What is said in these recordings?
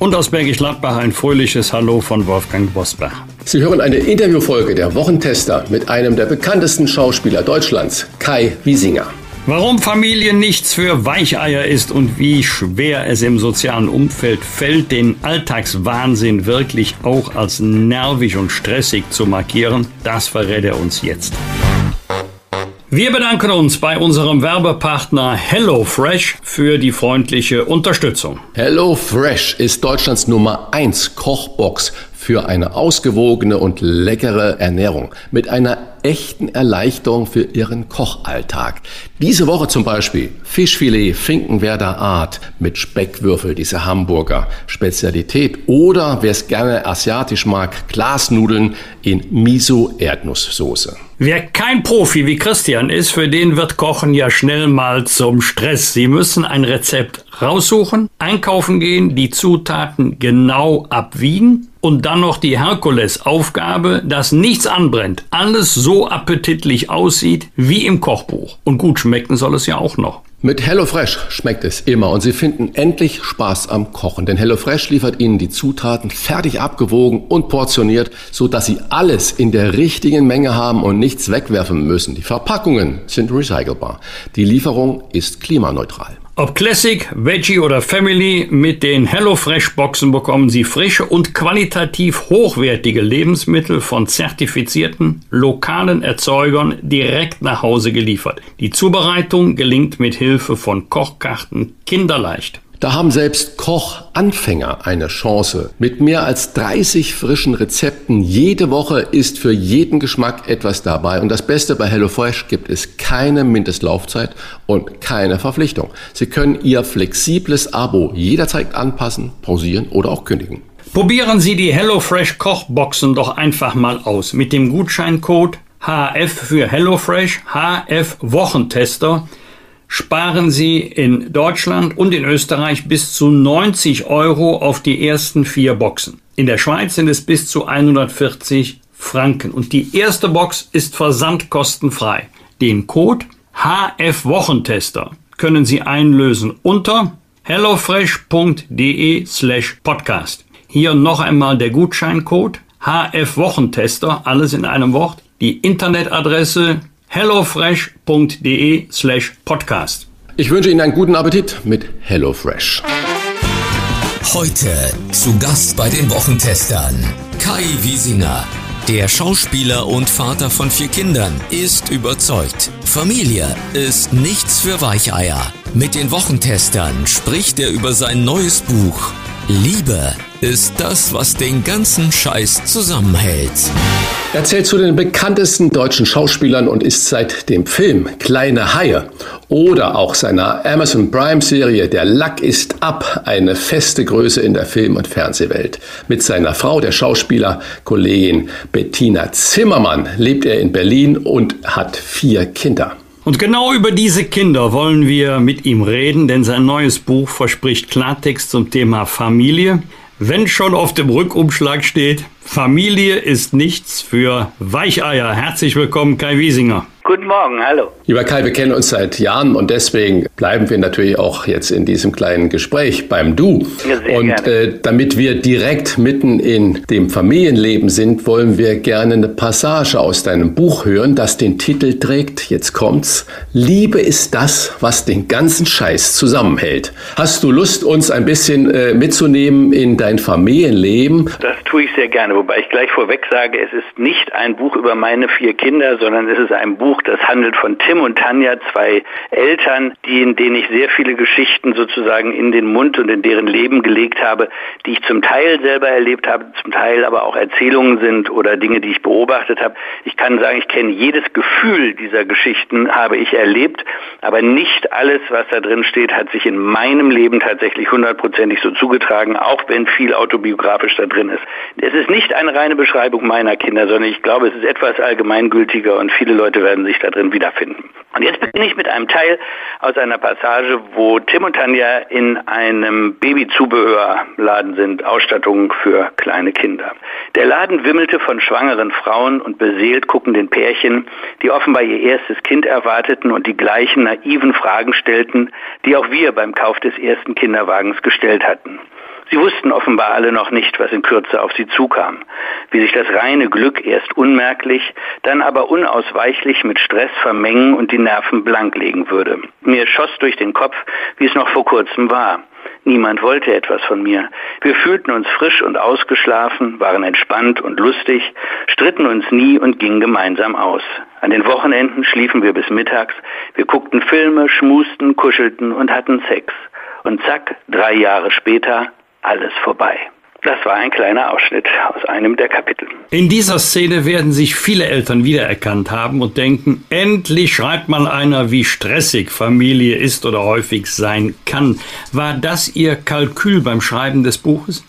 Und aus Bergisch Gladbach ein fröhliches Hallo von Wolfgang Bosbach. Sie hören eine Interviewfolge der Wochentester mit einem der bekanntesten Schauspieler Deutschlands, Kai Wiesinger. Warum Familie nichts für Weicheier ist und wie schwer es im sozialen Umfeld fällt, den Alltagswahnsinn wirklich auch als nervig und stressig zu markieren, das verrät er uns jetzt. Wir bedanken uns bei unserem Werbepartner HelloFresh für die freundliche Unterstützung. HelloFresh ist Deutschlands Nummer 1 Kochbox für eine ausgewogene und leckere Ernährung mit einer echten Erleichterung für Ihren Kochalltag. Diese Woche zum Beispiel Fischfilet Finkenwerder Art mit Speckwürfel, diese Hamburger Spezialität. Oder wer es gerne asiatisch mag, Glasnudeln in Miso-Erdnusssoße. Wer kein Profi wie Christian ist, für den wird Kochen ja schnell mal zum Stress. Sie müssen ein Rezept raussuchen, einkaufen gehen, die Zutaten genau abwiegen und dann noch die Herkulesaufgabe, dass nichts anbrennt, alles so appetitlich aussieht wie im Kochbuch. Und gut schmecken soll es ja auch noch. Mit HelloFresh schmeckt es immer und Sie finden endlich Spaß am Kochen, denn HelloFresh liefert Ihnen die Zutaten fertig abgewogen und portioniert, so dass Sie alles in der richtigen Menge haben und nichts wegwerfen müssen. Die Verpackungen sind recycelbar. Die Lieferung ist klimaneutral. Ob Classic, Veggie oder Family, mit den HelloFresh-Boxen bekommen Sie frische und qualitativ hochwertige Lebensmittel von zertifizierten, lokalen Erzeugern direkt nach Hause geliefert. Die Zubereitung gelingt mit Hilfe von Kochkarten kinderleicht. Da haben selbst Kochanfänger eine Chance. Mit mehr als 30 frischen Rezepten jede Woche ist für jeden Geschmack etwas dabei. Und das Beste bei HelloFresh gibt es keine Mindestlaufzeit und keine Verpflichtung. Sie können Ihr flexibles Abo jederzeit anpassen, pausieren oder auch kündigen. Probieren Sie die HelloFresh Kochboxen doch einfach mal aus. Mit dem Gutscheincode HF für HelloFresh, HF Wochentester sparen Sie in Deutschland und in Österreich bis zu 90 Euro auf die ersten vier Boxen. In der Schweiz sind es bis zu 140 Franken. Und die erste Box ist versandkostenfrei. Den Code HF Wochentester können Sie einlösen unter hellofresh.de slash podcast. Hier noch einmal der Gutscheincode HF Wochentester, alles in einem Wort. Die Internetadresse hellofresh.de slash podcast. Ich wünsche Ihnen einen guten Appetit mit HelloFresh. Heute zu Gast bei den Wochentestern Kai Wiesinger. Der Schauspieler und Vater von vier Kindern ist überzeugt. Familie ist nichts für Weicheier. Mit den Wochentestern spricht er über sein neues Buch. Liebe ist das, was den ganzen Scheiß zusammenhält. Er zählt zu den bekanntesten deutschen Schauspielern und ist seit dem Film Kleine Haie oder auch seiner Amazon Prime Serie Der Lack ist ab eine feste Größe in der Film- und Fernsehwelt. Mit seiner Frau, der Schauspielerkollegin Bettina Zimmermann, lebt er in Berlin und hat vier Kinder. Und genau über diese Kinder wollen wir mit ihm reden, denn sein neues Buch verspricht Klartext zum Thema Familie. Wenn schon auf dem Rückumschlag steht, Familie ist nichts für Weicheier. Herzlich willkommen, Kai Wiesinger. Guten Morgen, hallo. Lieber Kai, wir kennen uns seit Jahren und deswegen bleiben wir natürlich auch jetzt in diesem kleinen Gespräch beim Du. Ja, und äh, damit wir direkt mitten in dem Familienleben sind, wollen wir gerne eine Passage aus deinem Buch hören, das den Titel trägt, jetzt kommt's, Liebe ist das, was den ganzen Scheiß zusammenhält. Hast du Lust, uns ein bisschen äh, mitzunehmen in dein Familienleben? Das tue ich sehr gerne, wobei ich gleich vorweg sage, es ist nicht ein Buch über meine vier Kinder, sondern es ist ein Buch Buch, das handelt von Tim und Tanja, zwei Eltern, die, in denen ich sehr viele Geschichten sozusagen in den Mund und in deren Leben gelegt habe, die ich zum Teil selber erlebt habe, zum Teil aber auch Erzählungen sind oder Dinge, die ich beobachtet habe. Ich kann sagen, ich kenne jedes Gefühl dieser Geschichten, habe ich erlebt, aber nicht alles, was da drin steht, hat sich in meinem Leben tatsächlich hundertprozentig so zugetragen, auch wenn viel autobiografisch da drin ist. Es ist nicht eine reine Beschreibung meiner Kinder, sondern ich glaube, es ist etwas allgemeingültiger und viele Leute werden sich da drin wiederfinden. Und jetzt beginne ich mit einem Teil aus einer Passage, wo Tim und Tanja in einem Babyzubehörladen sind, Ausstattung für kleine Kinder. Der Laden wimmelte von schwangeren Frauen und beseelt guckenden Pärchen, die offenbar ihr erstes Kind erwarteten und die gleichen naiven Fragen stellten, die auch wir beim Kauf des ersten Kinderwagens gestellt hatten. Sie wussten offenbar alle noch nicht, was in Kürze auf sie zukam, wie sich das reine Glück erst unmerklich, dann aber unausweichlich mit Stress vermengen und die Nerven blanklegen würde. Mir schoss durch den Kopf, wie es noch vor kurzem war. Niemand wollte etwas von mir. Wir fühlten uns frisch und ausgeschlafen, waren entspannt und lustig, stritten uns nie und gingen gemeinsam aus. An den Wochenenden schliefen wir bis mittags, wir guckten Filme, schmusten, kuschelten und hatten Sex. Und zack, drei Jahre später alles vorbei. Das war ein kleiner Ausschnitt aus einem der Kapitel. In dieser Szene werden sich viele Eltern wiedererkannt haben und denken, endlich schreibt mal einer, wie stressig Familie ist oder häufig sein kann. War das Ihr Kalkül beim Schreiben des Buches?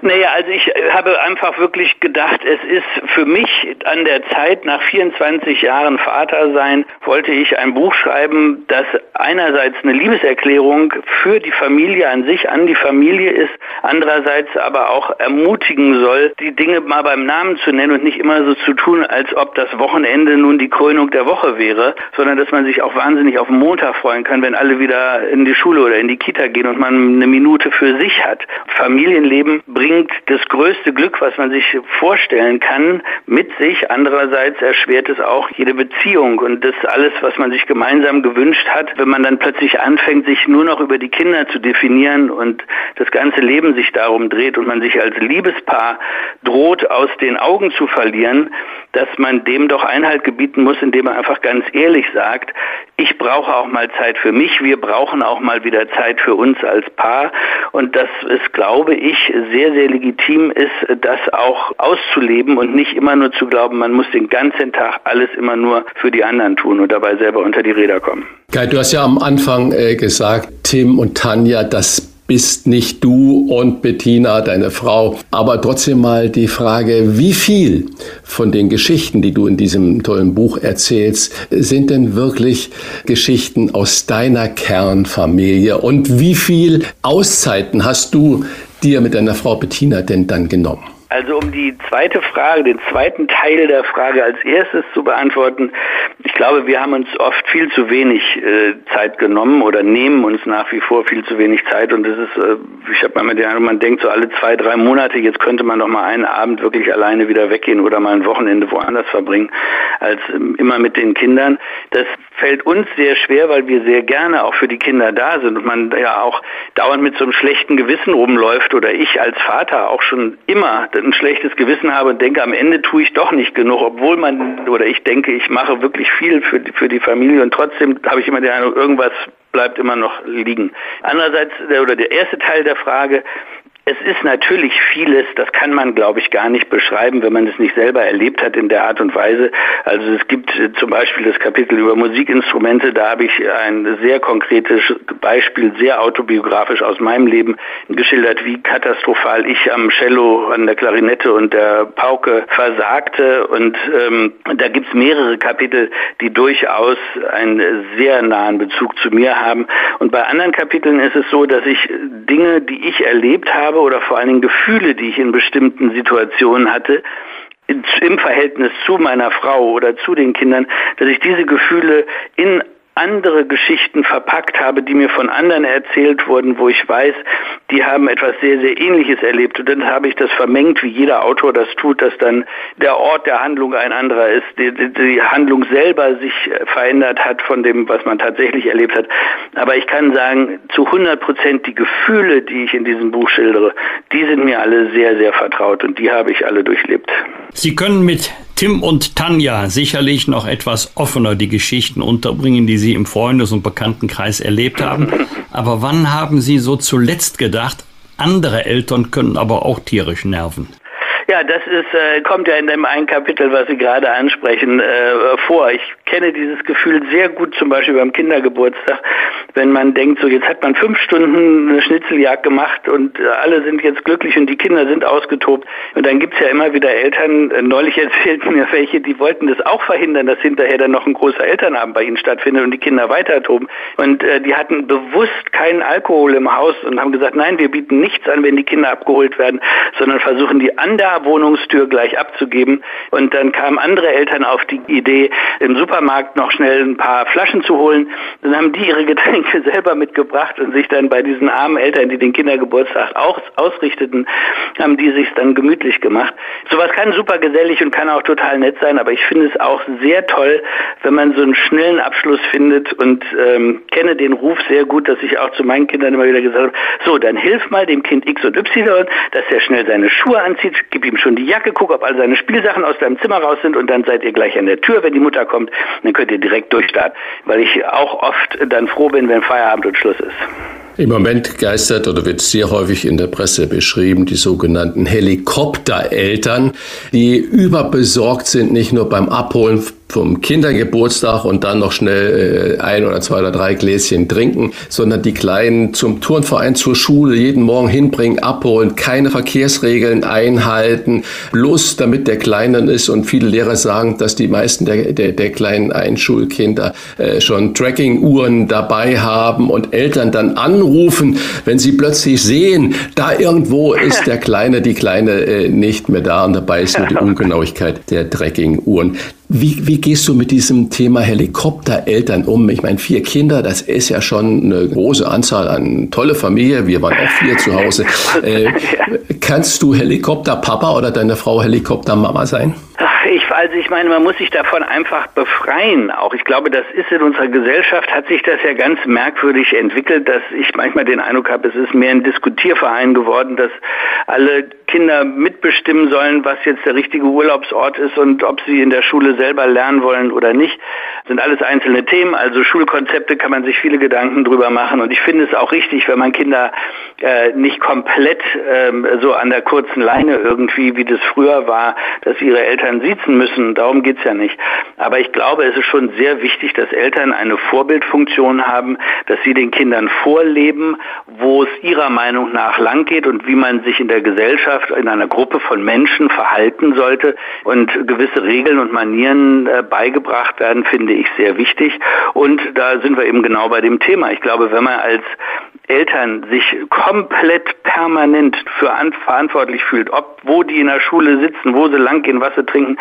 Naja, also ich habe einfach wirklich gedacht, es ist für mich an der Zeit, nach 24 Jahren Vater sein, wollte ich ein Buch schreiben, das einerseits eine Liebeserklärung für die Familie an sich, an die Familie ist, andererseits aber auch ermutigen soll, die Dinge mal beim Namen zu nennen und nicht immer so zu tun, als ob das Wochenende nun die Krönung der Woche wäre, sondern dass man sich auch wahnsinnig auf den Montag freuen kann, wenn alle wieder in die Schule oder in die Kita gehen und man eine Minute für sich hat. Familienleben bringt das größte Glück, was man sich vorstellen kann, mit sich. Andererseits erschwert es auch jede Beziehung und das alles, was man sich gemeinsam gewünscht hat, wenn man dann plötzlich anfängt, sich nur noch über die Kinder zu definieren und das ganze Leben sich darum dreht und man sich als Liebespaar droht, aus den Augen zu verlieren, dass man dem doch Einhalt gebieten muss, indem man einfach ganz ehrlich sagt, ich brauche auch mal Zeit für mich, wir brauchen auch mal wieder Zeit für uns als Paar und das ist, glaube ich, sehr, sehr legitim ist, das auch auszuleben und nicht immer nur zu glauben, man muss den ganzen Tag alles immer nur für die anderen tun und dabei selber unter die Räder kommen. Kai, du hast ja am Anfang äh, gesagt, Tim und Tanja, das bist nicht du und Bettina, deine Frau. Aber trotzdem mal die Frage, wie viel von den Geschichten, die du in diesem tollen Buch erzählst, sind denn wirklich Geschichten aus deiner Kernfamilie? Und wie viel Auszeiten hast du dir mit deiner Frau Bettina denn dann genommen? Also um die zweite Frage, den zweiten Teil der Frage als erstes zu beantworten, ich glaube, wir haben uns oft viel zu wenig äh, Zeit genommen oder nehmen uns nach wie vor viel zu wenig Zeit und das ist, äh, ich habe manchmal den Eindruck, man denkt so alle zwei, drei Monate, jetzt könnte man doch mal einen Abend wirklich alleine wieder weggehen oder mal ein Wochenende woanders verbringen, als ähm, immer mit den Kindern. Das fällt uns sehr schwer, weil wir sehr gerne auch für die Kinder da sind und man ja auch dauernd mit so einem schlechten Gewissen rumläuft oder ich als Vater auch schon immer ein schlechtes Gewissen habe und denke, am Ende tue ich doch nicht genug, obwohl man oder ich denke, ich mache wirklich viel für die, für die Familie und trotzdem habe ich immer den Eindruck, irgendwas bleibt immer noch liegen. Andererseits, der, oder der erste Teil der Frage, es ist natürlich vieles, das kann man, glaube ich, gar nicht beschreiben, wenn man es nicht selber erlebt hat in der Art und Weise. Also es gibt äh, zum Beispiel das Kapitel über Musikinstrumente, da habe ich ein sehr konkretes Beispiel, sehr autobiografisch aus meinem Leben geschildert, wie katastrophal ich am Cello, an der Klarinette und der Pauke versagte. Und ähm, da gibt es mehrere Kapitel, die durchaus einen sehr nahen Bezug zu mir haben. Und bei anderen Kapiteln ist es so, dass ich Dinge, die ich erlebt habe, habe oder vor allen Dingen Gefühle, die ich in bestimmten Situationen hatte, im Verhältnis zu meiner Frau oder zu den Kindern, dass ich diese Gefühle in andere Geschichten verpackt habe, die mir von anderen erzählt wurden, wo ich weiß, die haben etwas sehr, sehr Ähnliches erlebt. Und dann habe ich das vermengt, wie jeder Autor das tut, dass dann der Ort der Handlung ein anderer ist, die, die, die Handlung selber sich verändert hat von dem, was man tatsächlich erlebt hat. Aber ich kann sagen, zu 100 Prozent die Gefühle, die ich in diesem Buch schildere, die sind mir alle sehr, sehr vertraut und die habe ich alle durchlebt. Sie können mit Tim und Tanja sicherlich noch etwas offener die Geschichten unterbringen, die Sie im Freundes- und Bekanntenkreis erlebt haben. Aber wann haben Sie so zuletzt gedacht, andere Eltern können aber auch tierisch nerven? Ja, das ist, äh, kommt ja in dem einen Kapitel, was Sie gerade ansprechen, äh, vor. Ich kenne dieses Gefühl sehr gut, zum Beispiel beim Kindergeburtstag, wenn man denkt, so jetzt hat man fünf Stunden eine Schnitzeljagd gemacht und äh, alle sind jetzt glücklich und die Kinder sind ausgetobt. Und dann gibt's ja immer wieder Eltern, äh, neulich erzählten mir welche, die wollten das auch verhindern, dass hinterher dann noch ein großer Elternabend bei ihnen stattfindet und die Kinder weiter toben. Und äh, die hatten bewusst keinen Alkohol im Haus und haben gesagt, nein, wir bieten nichts an, wenn die Kinder abgeholt werden, sondern versuchen die an der Wohnungstür gleich abzugeben. Und dann kamen andere Eltern auf die Idee, im Supermarkt noch schnell ein paar Flaschen zu holen. Dann haben die ihre Getränke selber mitgebracht und sich dann bei diesen armen Eltern, die den Kindergeburtstag auch ausrichteten, haben die sich dann gemütlich gemacht. Sowas kann super gesellig und kann auch total nett sein, aber ich finde es auch sehr toll, wenn man so einen schnellen Abschluss findet und ähm, kenne den Ruf sehr gut, dass ich auch zu meinen Kindern immer wieder gesagt habe, so, dann hilf mal dem Kind X und Y, dass er schnell seine Schuhe anzieht, gib ihm schon die Jacke, guck, ob all seine Spielsachen aus deinem Zimmer raus sind und dann seid ihr gleich an der Tür, wenn die Mutter kommt, dann könnt ihr direkt durchstarten, weil ich auch oft dann froh bin, wenn Feierabend und Schluss ist. Im Moment geistert oder wird sehr häufig in der Presse beschrieben, die sogenannten Helikoptereltern, die überbesorgt sind, nicht nur beim Abholen vom Kindergeburtstag und dann noch schnell äh, ein oder zwei oder drei Gläschen trinken, sondern die Kleinen zum Turnverein, zur Schule jeden Morgen hinbringen, abholen, keine Verkehrsregeln einhalten, bloß damit der Klein ist. Und viele Lehrer sagen, dass die meisten der, der, der kleinen Einschulkinder äh, schon Tracking-Uhren dabei haben und Eltern dann anrufen, wenn sie plötzlich sehen, da irgendwo ist der Kleine, die Kleine äh, nicht mehr da und dabei ist nur die Ungenauigkeit der Tracking-Uhren. Wie, wie gehst du mit diesem Thema Helikoptereltern um? Ich meine, vier Kinder, das ist ja schon eine große Anzahl an tolle Familie. Wir waren auch vier zu Hause. Äh, kannst du Helikopterpapa oder deine Frau Helikoptermama sein? Ich, also ich meine, man muss sich davon einfach befreien. Auch ich glaube, das ist in unserer Gesellschaft, hat sich das ja ganz merkwürdig entwickelt, dass ich manchmal den Eindruck habe, es ist mehr ein Diskutierverein geworden, dass alle Kinder mitbestimmen sollen, was jetzt der richtige Urlaubsort ist und ob sie in der Schule selber lernen wollen oder nicht. Das sind alles einzelne Themen. Also Schulkonzepte kann man sich viele Gedanken drüber machen. Und ich finde es auch richtig, wenn man Kinder äh, nicht komplett ähm, so an der kurzen Leine irgendwie, wie das früher war, dass ihre Eltern siezen müssen. Darum geht's ja nicht. Aber ich glaube, es ist schon sehr wichtig, dass Eltern eine Vorbildfunktion haben, dass sie den Kindern vorleben, wo es ihrer Meinung nach lang geht und wie man sich in der Gesellschaft, in einer Gruppe von Menschen verhalten sollte und gewisse Regeln und Manieren äh, beigebracht werden, finde ich sehr wichtig. Und da sind wir eben genau bei dem Thema. Ich glaube, wenn man als Eltern sich komplett permanent für verantwortlich fühlt, ob wo die in der Schule sitzen, wo sie langgehen, was sie trinken,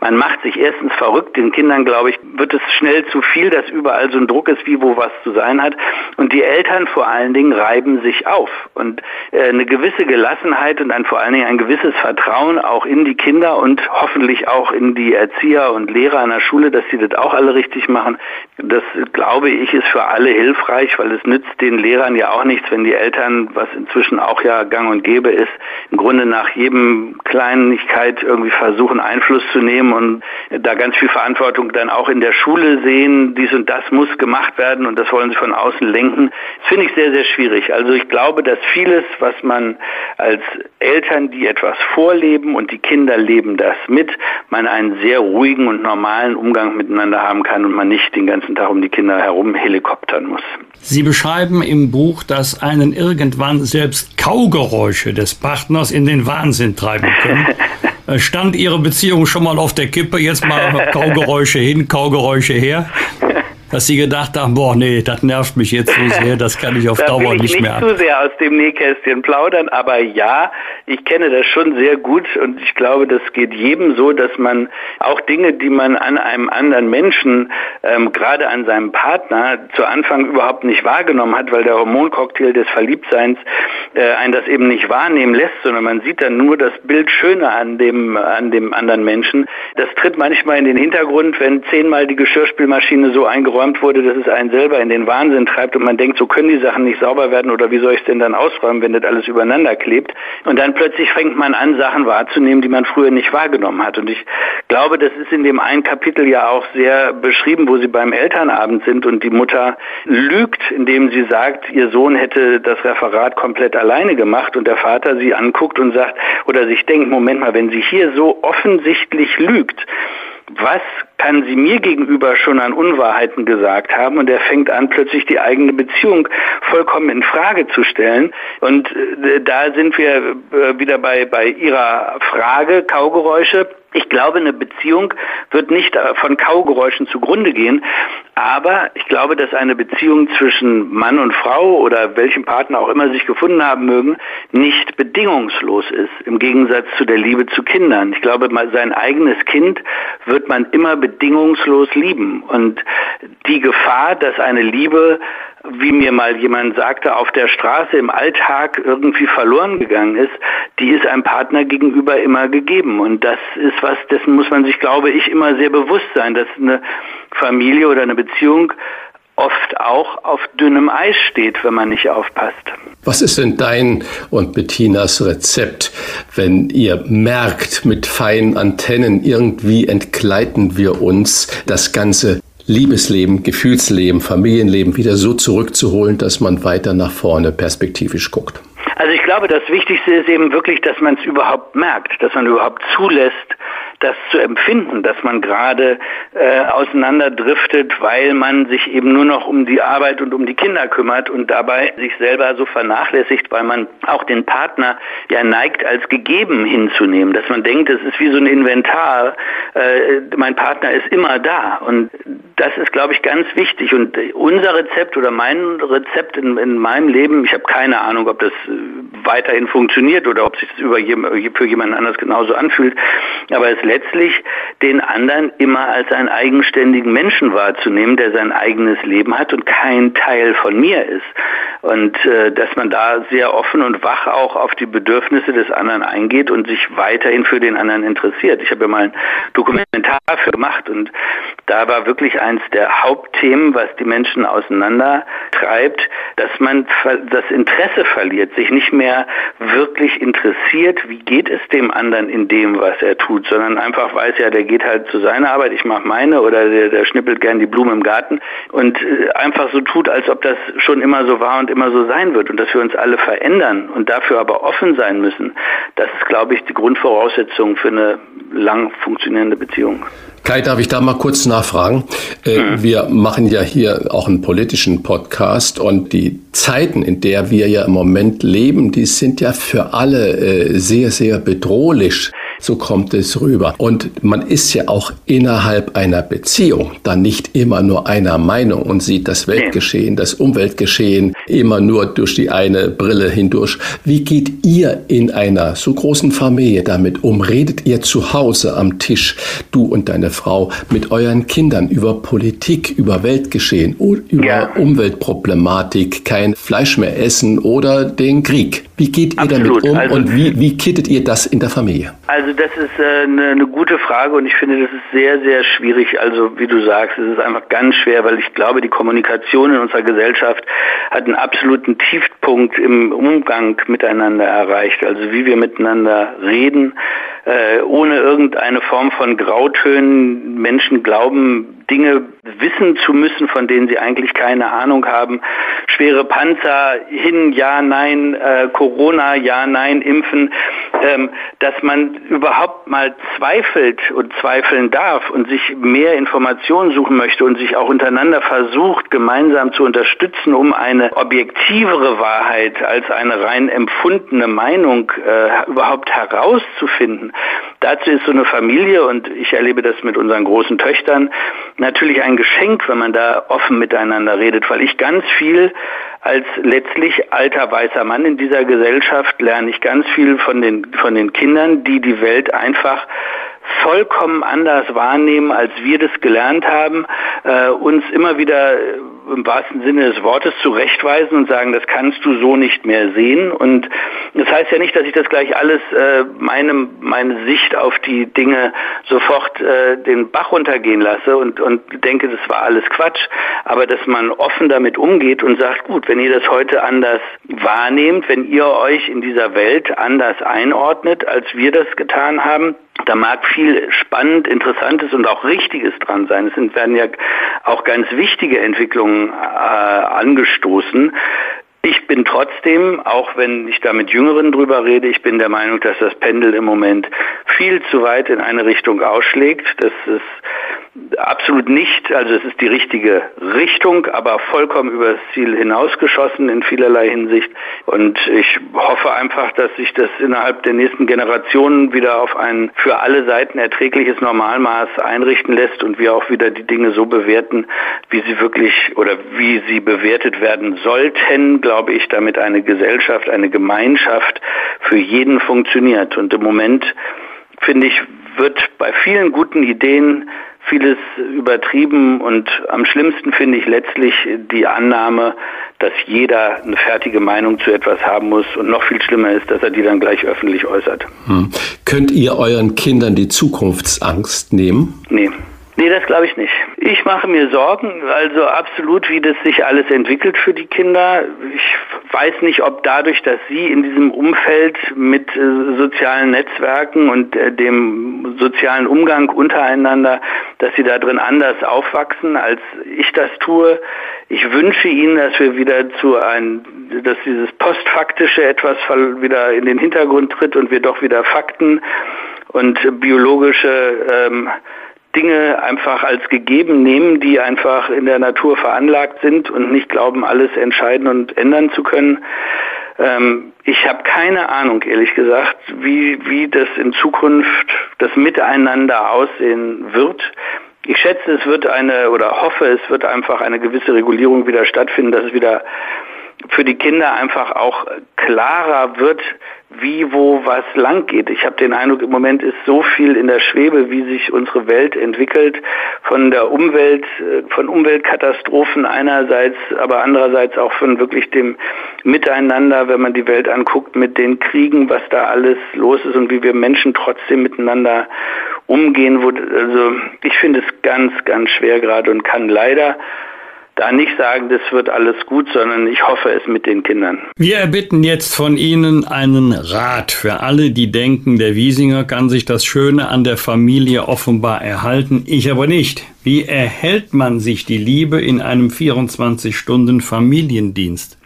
man macht sich erstens verrückt. Den Kindern, glaube ich, wird es schnell zu viel, dass überall so ein Druck ist, wie wo was zu sein hat. Und die Eltern vor allen Dingen reiben sich auf. Und äh, eine gewisse Gelassenheit und dann vor allen Dingen ein gewisses Vertrauen auch in die Kinder und hoffentlich auch in die Erzieher und Lehrer an der Schule, dass sie das auch alle richtig machen. Das glaube ich ist für alle hilfreich, weil es nützt den Lehrern ja ja auch nichts, wenn die Eltern, was inzwischen auch ja gang und gäbe ist, im Grunde nach jedem Kleinigkeit irgendwie versuchen Einfluss zu nehmen und da ganz viel Verantwortung dann auch in der Schule sehen, dies und das muss gemacht werden und das wollen sie von außen lenken. Das finde ich sehr, sehr schwierig. Also ich glaube, dass vieles, was man als Eltern, die etwas vorleben und die Kinder leben das mit, man einen sehr ruhigen und normalen Umgang miteinander haben kann und man nicht den ganzen Tag um die Kinder herum helikoptern muss. Sie beschreiben im Buch, dass einen irgendwann selbst Kaugeräusche des Partners in den Wahnsinn treiben können. Äh, stand Ihre Beziehung schon mal auf der Kippe? Jetzt mal Kaugeräusche hin, Kaugeräusche her dass Sie gedacht haben, boah, nee, das nervt mich jetzt so sehr, das kann ich auf da Dauer will ich nicht, nicht mehr. zu sehr aus dem Nähkästchen plaudern, aber ja, ich kenne das schon sehr gut und ich glaube, das geht jedem so, dass man auch Dinge, die man an einem anderen Menschen, ähm, gerade an seinem Partner, zu Anfang überhaupt nicht wahrgenommen hat, weil der Hormoncocktail des Verliebtseins äh, einen das eben nicht wahrnehmen lässt, sondern man sieht dann nur das Bild schöner an dem, an dem anderen Menschen. Das tritt manchmal in den Hintergrund, wenn zehnmal die Geschirrspülmaschine so eingeräumt aufgeräumt wurde, dass es einen selber in den Wahnsinn treibt und man denkt, so können die Sachen nicht sauber werden oder wie soll ich es denn dann ausräumen, wenn das alles übereinander klebt. Und dann plötzlich fängt man an, Sachen wahrzunehmen, die man früher nicht wahrgenommen hat. Und ich glaube, das ist in dem einen Kapitel ja auch sehr beschrieben, wo sie beim Elternabend sind und die Mutter lügt, indem sie sagt, ihr Sohn hätte das Referat komplett alleine gemacht und der Vater sie anguckt und sagt oder sich denkt, Moment mal, wenn sie hier so offensichtlich lügt, was kann sie mir gegenüber schon an Unwahrheiten gesagt haben und er fängt an, plötzlich die eigene Beziehung vollkommen in Frage zu stellen. Und äh, da sind wir äh, wieder bei, bei Ihrer Frage, Kaugeräusche. Ich glaube, eine Beziehung wird nicht äh, von Kaugeräuschen zugrunde gehen, aber ich glaube, dass eine Beziehung zwischen Mann und Frau oder welchem Partner auch immer sich gefunden haben mögen, nicht bedingungslos ist, im Gegensatz zu der Liebe zu Kindern. Ich glaube, sein eigenes Kind wird man immer bedingungslos lieben. Und die Gefahr, dass eine Liebe wie mir mal jemand sagte, auf der Straße im Alltag irgendwie verloren gegangen ist, die ist einem Partner gegenüber immer gegeben. Und das ist was, dessen muss man sich, glaube ich, immer sehr bewusst sein, dass eine Familie oder eine Beziehung oft auch auf dünnem Eis steht, wenn man nicht aufpasst. Was ist denn dein und Bettinas Rezept, wenn ihr merkt, mit feinen Antennen irgendwie entgleiten wir uns das ganze Liebesleben, Gefühlsleben, Familienleben wieder so zurückzuholen, dass man weiter nach vorne perspektivisch guckt? Also ich glaube, das Wichtigste ist eben wirklich, dass man es überhaupt merkt, dass man überhaupt zulässt, das zu empfinden, dass man gerade äh, auseinanderdriftet, weil man sich eben nur noch um die Arbeit und um die Kinder kümmert und dabei sich selber so vernachlässigt, weil man auch den Partner ja neigt, als gegeben hinzunehmen, dass man denkt, es ist wie so ein Inventar, äh, mein Partner ist immer da. Und das ist, glaube ich, ganz wichtig. Und unser Rezept oder mein Rezept in, in meinem Leben, ich habe keine Ahnung, ob das weiterhin funktioniert oder ob sich das über, für jemanden anders genauso anfühlt, aber es letztlich den anderen immer als einen eigenständigen Menschen wahrzunehmen, der sein eigenes Leben hat und kein Teil von mir ist. Und äh, dass man da sehr offen und wach auch auf die Bedürfnisse des anderen eingeht und sich weiterhin für den anderen interessiert. Ich habe ja mal ein Dokumentar für gemacht und da war wirklich eins der Hauptthemen, was die Menschen auseinander treibt, dass man das Interesse verliert, sich nicht mehr wirklich interessiert, wie geht es dem anderen in dem, was er tut, sondern einfach weiß, ja, der geht halt zu seiner Arbeit, ich mache meine oder der, der schnippelt gern die Blume im Garten und äh, einfach so tut, als ob das schon immer so war und immer so sein wird und dass wir uns alle verändern und dafür aber offen sein müssen. Das ist, glaube ich, die Grundvoraussetzung für eine lang funktionierende Beziehung. Kai, darf ich da mal kurz nachfragen? Mhm. Wir machen ja hier auch einen politischen Podcast und die Zeiten, in der wir ja im Moment leben, die sind ja für alle äh, sehr, sehr bedrohlich. So kommt es rüber. Und man ist ja auch innerhalb einer Beziehung dann nicht immer nur einer Meinung und sieht das Weltgeschehen, das Umweltgeschehen immer nur durch die eine Brille hindurch. Wie geht ihr in einer so großen Familie damit um? Redet ihr zu Hause am Tisch, du und deine Frau, mit euren Kindern über Politik, über Weltgeschehen, über ja. Umweltproblematik, kein Fleisch mehr essen oder den Krieg? Wie geht ihr Absolut. damit um also, und wie, wie kittet ihr das in der Familie? Also das ist äh, eine, eine gute Frage und ich finde, das ist sehr, sehr schwierig. Also wie du sagst, es ist einfach ganz schwer, weil ich glaube, die Kommunikation in unserer Gesellschaft hat einen absoluten Tiefpunkt im Umgang miteinander erreicht. Also wie wir miteinander reden, äh, ohne irgendeine Form von Grautönen. Menschen glauben, Dinge wissen zu müssen, von denen sie eigentlich keine Ahnung haben. Schwere Panzer hin, ja, nein, äh, Corona, ja, nein, impfen. Ähm, dass man überhaupt mal zweifelt und zweifeln darf und sich mehr Informationen suchen möchte und sich auch untereinander versucht, gemeinsam zu unterstützen, um eine objektivere Wahrheit als eine rein empfundene Meinung äh, überhaupt herauszufinden. Dazu ist so eine Familie, und ich erlebe das mit unseren großen Töchtern, natürlich ein Geschenk, wenn man da offen miteinander redet, weil ich ganz viel als letztlich alter weißer Mann in dieser Gesellschaft lerne ich ganz viel von den, von den Kindern, die die Welt einfach vollkommen anders wahrnehmen, als wir das gelernt haben, äh, uns immer wieder im wahrsten Sinne des Wortes zurechtweisen und sagen, das kannst du so nicht mehr sehen. Und das heißt ja nicht, dass ich das gleich alles, äh, meine, meine Sicht auf die Dinge sofort äh, den Bach runtergehen lasse und, und denke, das war alles Quatsch. Aber dass man offen damit umgeht und sagt, gut, wenn ihr das heute anders wahrnehmt, wenn ihr euch in dieser Welt anders einordnet, als wir das getan haben, da mag viel spannend, interessantes und auch richtiges dran sein. Es werden ja auch ganz wichtige Entwicklungen äh, angestoßen. Ich bin trotzdem, auch wenn ich da mit Jüngeren drüber rede, ich bin der Meinung, dass das Pendel im Moment viel zu weit in eine Richtung ausschlägt. Das ist Absolut nicht. Also es ist die richtige Richtung, aber vollkommen übers Ziel hinausgeschossen in vielerlei Hinsicht. Und ich hoffe einfach, dass sich das innerhalb der nächsten Generationen wieder auf ein für alle Seiten erträgliches Normalmaß einrichten lässt und wir auch wieder die Dinge so bewerten, wie sie wirklich oder wie sie bewertet werden sollten, glaube ich, damit eine Gesellschaft, eine Gemeinschaft für jeden funktioniert. Und im Moment, finde ich, wird bei vielen guten Ideen vieles übertrieben und am schlimmsten finde ich letztlich die Annahme, dass jeder eine fertige Meinung zu etwas haben muss und noch viel schlimmer ist, dass er die dann gleich öffentlich äußert. Hm. Könnt ihr euren Kindern die Zukunftsangst nehmen? Nee. Nee, das glaube ich nicht. Ich mache mir Sorgen, also absolut, wie das sich alles entwickelt für die Kinder. Ich weiß nicht, ob dadurch, dass sie in diesem Umfeld mit äh, sozialen Netzwerken und äh, dem sozialen Umgang untereinander, dass sie da drin anders aufwachsen, als ich das tue. Ich wünsche ihnen, dass wir wieder zu ein, dass dieses postfaktische etwas wieder in den Hintergrund tritt und wir doch wieder Fakten und biologische ähm, Dinge einfach als gegeben nehmen, die einfach in der Natur veranlagt sind und nicht glauben, alles entscheiden und ändern zu können. Ähm, ich habe keine Ahnung, ehrlich gesagt, wie, wie das in Zukunft das Miteinander aussehen wird. Ich schätze, es wird eine oder hoffe, es wird einfach eine gewisse Regulierung wieder stattfinden, dass es wieder für die Kinder einfach auch klarer wird, wie, wo, was lang geht. Ich habe den Eindruck, im Moment ist so viel in der Schwebe, wie sich unsere Welt entwickelt, von der Umwelt, äh, von Umweltkatastrophen einerseits, aber andererseits auch von wirklich dem Miteinander, wenn man die Welt anguckt, mit den Kriegen, was da alles los ist und wie wir Menschen trotzdem miteinander umgehen. Also ich finde es ganz, ganz schwer gerade und kann leider da nicht sagen, das wird alles gut, sondern ich hoffe es mit den Kindern. Wir erbitten jetzt von Ihnen einen Rat für alle, die denken, der Wiesinger kann sich das Schöne an der Familie offenbar erhalten, ich aber nicht. Wie erhält man sich die Liebe in einem 24-Stunden-Familiendienst?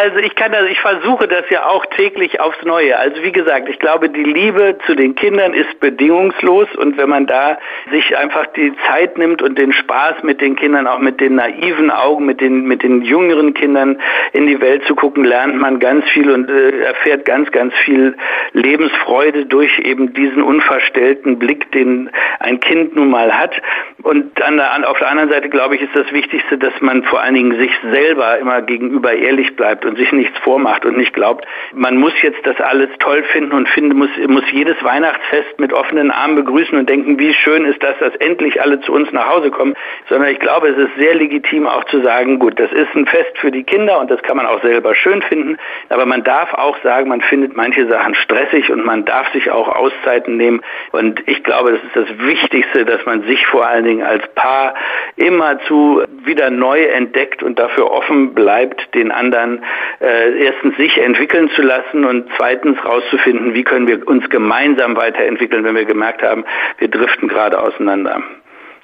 Also ich kann das, ich versuche das ja auch täglich aufs Neue. Also wie gesagt, ich glaube, die Liebe zu den Kindern ist bedingungslos und wenn man da sich einfach die Zeit nimmt und den Spaß mit den Kindern, auch mit den naiven Augen, mit den, mit den jüngeren Kindern in die Welt zu gucken, lernt man ganz viel und äh, erfährt ganz, ganz viel Lebensfreude durch eben diesen unverstellten Blick, den ein Kind nun mal hat. Und an der, auf der anderen Seite, glaube ich, ist das Wichtigste, dass man vor allen Dingen sich selber immer gegenüber ehrlich bleibt und sich nichts vormacht und nicht glaubt, man muss jetzt das alles toll finden und finde, muss, muss jedes Weihnachtsfest mit offenen Armen begrüßen und denken, wie schön ist das, dass endlich alle zu uns nach Hause kommen, sondern ich glaube, es ist sehr legitim auch zu sagen, gut, das ist ein Fest für die Kinder und das kann man auch selber schön finden, aber man darf auch sagen, man findet manche Sachen stressig und man darf sich auch Auszeiten nehmen. Und ich glaube, das ist das Wichtigste, dass man sich vor allen Dingen als Paar immerzu wieder neu entdeckt und dafür offen bleibt, den anderen äh, erstens sich entwickeln zu lassen und zweitens rauszufinden, wie können wir uns gemeinsam weiterentwickeln, wenn wir gemerkt haben, wir driften gerade auseinander.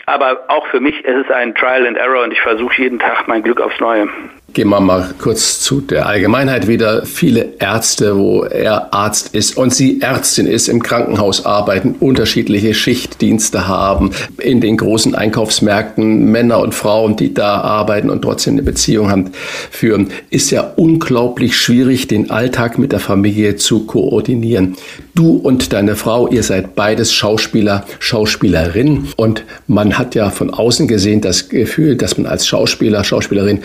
Aber auch für mich ist es ein Trial and Error und ich versuche jeden Tag mein Glück aufs Neue. Gehen wir mal kurz zu der Allgemeinheit wieder. Viele Ärzte, wo er Arzt ist und sie Ärztin ist, im Krankenhaus arbeiten, unterschiedliche Schichtdienste haben, in den großen Einkaufsmärkten Männer und Frauen, die da arbeiten und trotzdem eine Beziehung haben, führen, ist ja unglaublich schwierig, den Alltag mit der Familie zu koordinieren. Du und deine Frau, ihr seid beides Schauspieler, Schauspielerin und man hat ja von außen gesehen das Gefühl, dass man als Schauspieler, Schauspielerin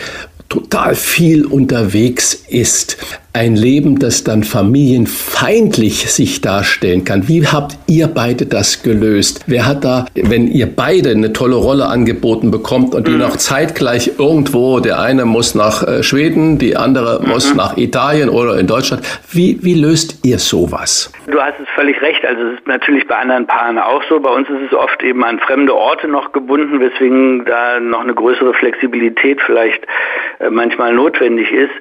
total viel unterwegs ist. Ein Leben, das dann familienfeindlich sich darstellen kann. Wie habt ihr beide das gelöst? Wer hat da, wenn ihr beide eine tolle Rolle angeboten bekommt und die mhm. noch zeitgleich irgendwo, der eine muss nach äh, Schweden, die andere muss mhm. nach Italien oder in Deutschland. Wie, wie löst ihr sowas? Du hast es völlig recht. Also es ist natürlich bei anderen Paaren auch so. Bei uns ist es oft eben an fremde Orte noch gebunden, weswegen da noch eine größere Flexibilität vielleicht äh, manchmal notwendig ist.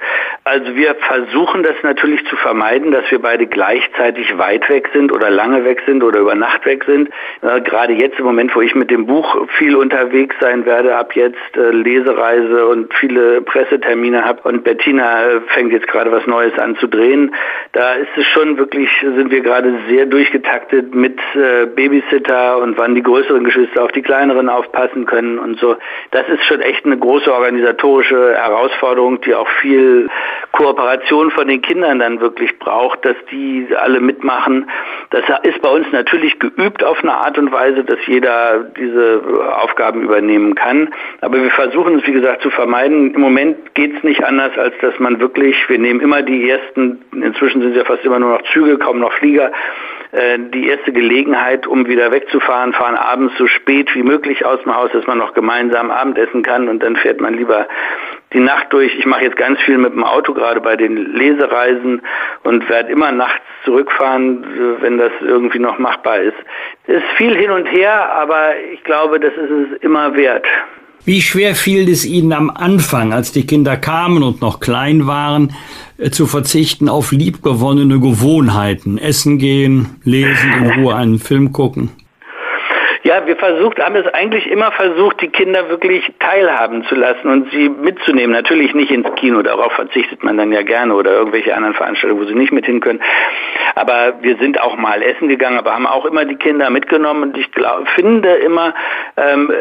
Also wir versuchen das natürlich zu vermeiden, dass wir beide gleichzeitig weit weg sind oder lange weg sind oder über Nacht weg sind. Äh, gerade jetzt im Moment, wo ich mit dem Buch viel unterwegs sein werde, ab jetzt äh, Lesereise und viele Pressetermine habe und Bettina fängt jetzt gerade was Neues an zu drehen, da ist es schon wirklich, sind wir gerade sehr durchgetaktet mit Babysitter und wann die größeren Geschwister auf die kleineren aufpassen können und so. Das ist schon echt eine große organisatorische Herausforderung, die auch viel Kooperation von den Kindern dann wirklich braucht, dass die alle mitmachen. Das ist bei uns natürlich geübt auf eine Art und Weise, dass jeder diese Aufgaben übernehmen kann. Aber wir versuchen es, wie gesagt, zu vermeiden. Im Moment geht es nicht anders, als dass man wirklich, wir nehmen immer die ersten, inzwischen sind es ja fast immer nur noch Züge, kaum noch Flieger, äh, die erste Gelegenheit, um wieder wegzufahren, fahren abends so spät wie möglich aus dem Haus, dass man noch gemeinsam Abendessen kann und dann fährt man lieber die Nacht durch. Ich mache jetzt ganz viel mit dem Auto, gerade bei den Lesereisen und werde immer nachts zurückfahren, wenn das irgendwie noch machbar ist. Es ist viel hin und her, aber ich glaube, das ist es immer wert. Wie schwer fiel es Ihnen am Anfang, als die Kinder kamen und noch klein waren, äh, zu verzichten auf liebgewonnene Gewohnheiten? Essen gehen, lesen, in Ruhe einen Film gucken? Ja, wir versucht, haben es eigentlich immer versucht, die Kinder wirklich teilhaben zu lassen und sie mitzunehmen. Natürlich nicht ins Kino, darauf verzichtet man dann ja gerne oder irgendwelche anderen Veranstaltungen, wo sie nicht mit hin können. Aber wir sind auch mal essen gegangen, aber haben auch immer die Kinder mitgenommen und ich glaub, finde immer, ähm,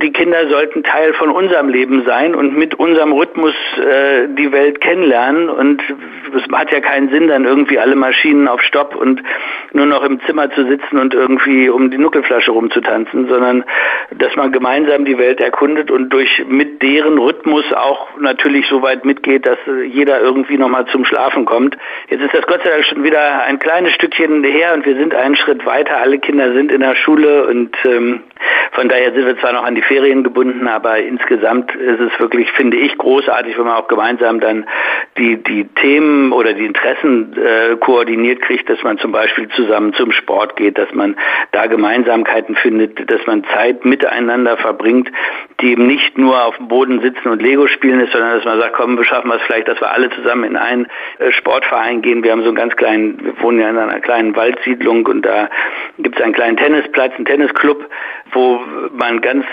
die Kinder sollten Teil von unserem Leben sein und mit unserem Rhythmus äh, die Welt kennenlernen und es hat ja keinen Sinn, dann irgendwie alle Maschinen auf Stopp und nur noch im Zimmer zu sitzen und irgendwie um die Nuckelflasche rumzutanzen tanzen, sondern dass man gemeinsam die Welt erkundet und durch mit deren Rhythmus auch natürlich so weit mitgeht, dass jeder irgendwie nochmal zum Schlafen kommt. Jetzt ist das Gott sei Dank schon wieder ein kleines Stückchen her und wir sind einen Schritt weiter. Alle Kinder sind in der Schule und ähm, von daher sind wir zwar noch an die Ferien gebunden, aber insgesamt ist es wirklich, finde ich, großartig, wenn man auch gemeinsam dann die, die Themen oder die Interessen äh, koordiniert kriegt, dass man zum Beispiel zusammen zum Sport geht, dass man da Gemeinsamkeiten findet dass man Zeit miteinander verbringt, die eben nicht nur auf dem Boden sitzen und Lego spielen ist, sondern dass man sagt, komm, wir schaffen es vielleicht, dass wir alle zusammen in einen äh, Sportverein gehen. Wir haben so einen ganz kleinen, wir wohnen ja in einer kleinen Waldsiedlung und da gibt es einen kleinen Tennisplatz, einen Tennisclub, wo man ganz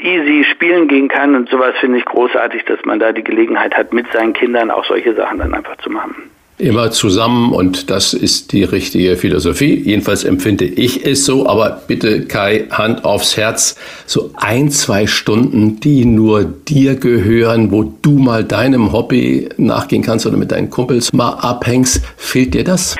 easy spielen gehen kann und sowas finde ich großartig, dass man da die Gelegenheit hat, mit seinen Kindern auch solche Sachen dann einfach zu machen immer zusammen und das ist die richtige Philosophie. Jedenfalls empfinde ich es so, aber bitte Kai, Hand aufs Herz, so ein, zwei Stunden, die nur dir gehören, wo du mal deinem Hobby nachgehen kannst oder mit deinen Kumpels mal abhängst, fehlt dir das?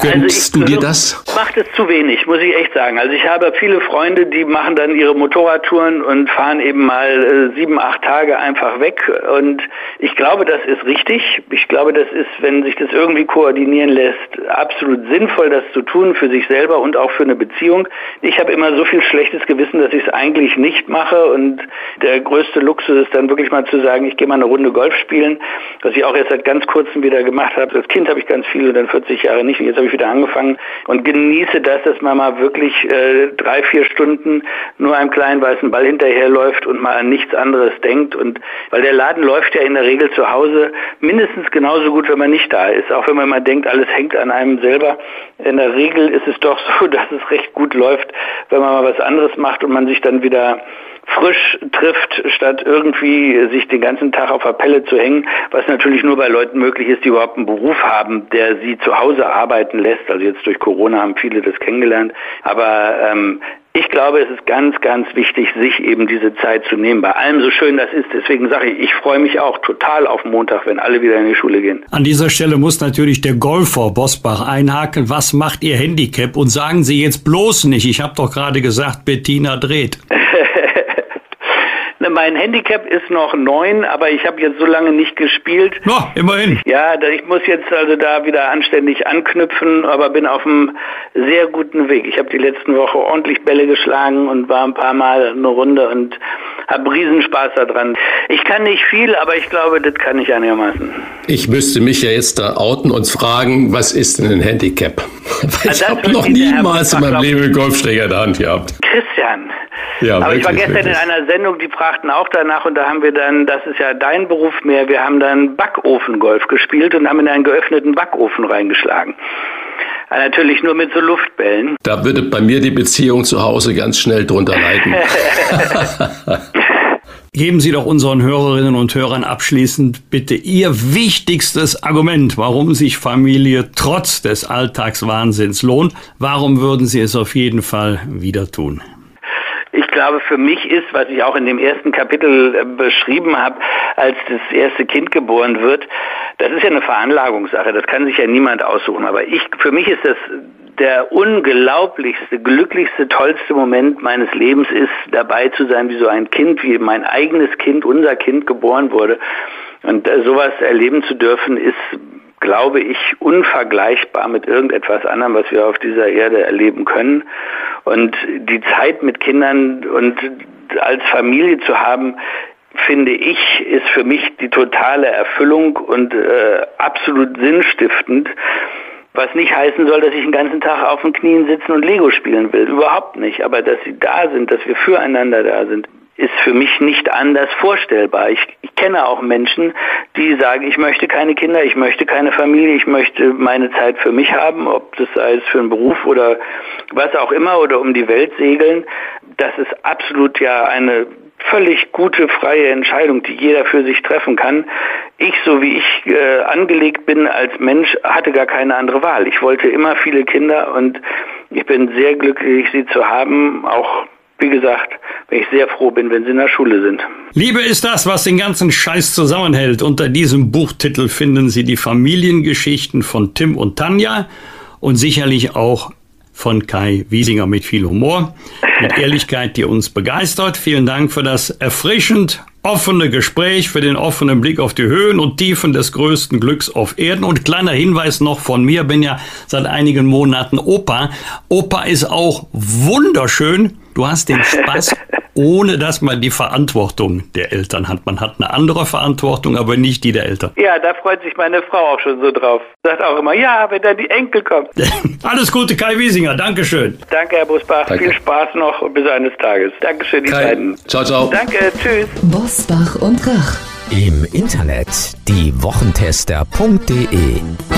Gönnst also du dir das? Macht es zu wenig, muss ich echt sagen. Also ich habe viele Freunde, die machen dann ihre Motorradtouren und fahren eben mal äh, sieben, acht Tage einfach weg. Und ich glaube, das ist richtig. Ich glaube, das ist, wenn sich das irgendwie koordinieren lässt, absolut sinnvoll, das zu tun für sich selber und auch für eine Beziehung. Ich habe immer so viel schlechtes Gewissen, dass ich es eigentlich nicht mache. Und der größte Luxus ist dann wirklich mal zu sagen, ich gehe mal eine Runde Golf spielen, was ich auch erst seit ganz kurzem wieder gemacht habe. Als Kind habe ich ganz viel und dann 40 Jahre nicht. Und jetzt habe ich wieder angefangen und genieße das, dass man mal wirklich äh, drei, vier Stunden nur einem kleinen weißen Ball hinterherläuft und mal an nichts anderes denkt. Und weil der Laden läuft ja in der Regel zu Hause mindestens genauso gut, wenn man nicht da ist. Auch wenn man immer denkt, alles hängt an einem selber. In der Regel ist es doch so, dass es recht gut läuft, wenn man mal was anderes macht und man sich dann wieder frisch trifft, statt irgendwie sich den ganzen Tag auf der Pelle zu hängen, was natürlich nur bei Leuten möglich ist, die überhaupt einen Beruf haben, der sie zu Hause arbeiten lässt. Also jetzt durch Corona haben viele das kennengelernt. Aber ähm, ich glaube, es ist ganz, ganz wichtig, sich eben diese Zeit zu nehmen. Bei allem so schön das ist. Deswegen sage ich, ich freue mich auch total auf Montag, wenn alle wieder in die Schule gehen. An dieser Stelle muss natürlich der Golfer Bosbach einhaken. Was macht Ihr Handicap? Und sagen Sie jetzt bloß nicht, ich habe doch gerade gesagt, Bettina dreht. mein Handicap ist noch neun, aber ich habe jetzt so lange nicht gespielt. No, immerhin. Ja, ich muss jetzt also da wieder anständig anknüpfen, aber bin auf einem sehr guten Weg. Ich habe die letzten Woche ordentlich Bälle geschlagen und war ein paar Mal eine Runde und habe Riesenspaß daran. Ich kann nicht viel, aber ich glaube, das kann ich einigermaßen. Ich müsste mich ja jetzt da outen und fragen, was ist denn ein Handicap? Weil ich habe noch niemals in meinem Leben einen Golfschläger in der Hand gehabt. Christian. Ja, aber wirklich, ich war gestern wirklich. in einer Sendung, die fragten auch danach und da haben wir dann, das ist ja dein Beruf mehr, wir haben dann Backofengolf gespielt und haben in einen geöffneten Backofen reingeschlagen. Natürlich nur mit so Luftbällen. Da würde bei mir die Beziehung zu Hause ganz schnell drunter leiden. Geben Sie doch unseren Hörerinnen und Hörern abschließend bitte Ihr wichtigstes Argument, warum sich Familie trotz des Alltagswahnsinns lohnt. Warum würden Sie es auf jeden Fall wieder tun? Glaube, für mich ist, was ich auch in dem ersten Kapitel äh, beschrieben habe, als das erste Kind geboren wird, das ist ja eine Veranlagungssache, das kann sich ja niemand aussuchen. Aber ich, für mich ist das der unglaublichste, glücklichste, tollste Moment meines Lebens ist, dabei zu sein, wie so ein Kind, wie mein eigenes Kind, unser Kind geboren wurde. Und äh, sowas erleben zu dürfen, ist, glaube ich, unvergleichbar mit irgendetwas anderem, was wir auf dieser Erde erleben können. Und die Zeit mit Kindern und als Familie zu haben, finde ich, ist für mich die totale Erfüllung und äh, absolut sinnstiftend. Was nicht heißen soll, dass ich den ganzen Tag auf den Knien sitzen und Lego spielen will. Überhaupt nicht. Aber dass sie da sind, dass wir füreinander da sind, ist für mich nicht anders vorstellbar. Ich, ich, kenne auch Menschen, die sagen, ich möchte keine Kinder, ich möchte keine Familie, ich möchte meine Zeit für mich haben, ob das sei es für einen Beruf oder was auch immer oder um die Welt segeln. Das ist absolut ja eine völlig gute, freie Entscheidung, die jeder für sich treffen kann. Ich, so wie ich äh, angelegt bin als Mensch, hatte gar keine andere Wahl. Ich wollte immer viele Kinder und ich bin sehr glücklich, sie zu haben, auch wie gesagt, wenn ich sehr froh bin, wenn sie in der Schule sind. Liebe ist das, was den ganzen Scheiß zusammenhält. Unter diesem Buchtitel finden Sie die Familiengeschichten von Tim und Tanja und sicherlich auch von Kai Wiesinger mit viel Humor, mit Ehrlichkeit, die uns begeistert. Vielen Dank für das erfrischend offene Gespräch, für den offenen Blick auf die Höhen und Tiefen des größten Glücks auf Erden. Und kleiner Hinweis noch von mir, bin ja seit einigen Monaten Opa. Opa ist auch wunderschön. Du hast den Spaß ohne dass man die Verantwortung der Eltern hat. Man hat eine andere Verantwortung, aber nicht die der Eltern. Ja, da freut sich meine Frau auch schon so drauf. Sagt auch immer, ja, wenn dann die Enkel kommen. Alles Gute, Kai Wiesinger. Dankeschön. Danke, Herr Bosbach. Danke. Viel Spaß noch bis eines Tages. Dankeschön, die Kai. beiden. Ciao, ciao. Danke, tschüss. Bosbach und Rach. Im Internet diewochentester.de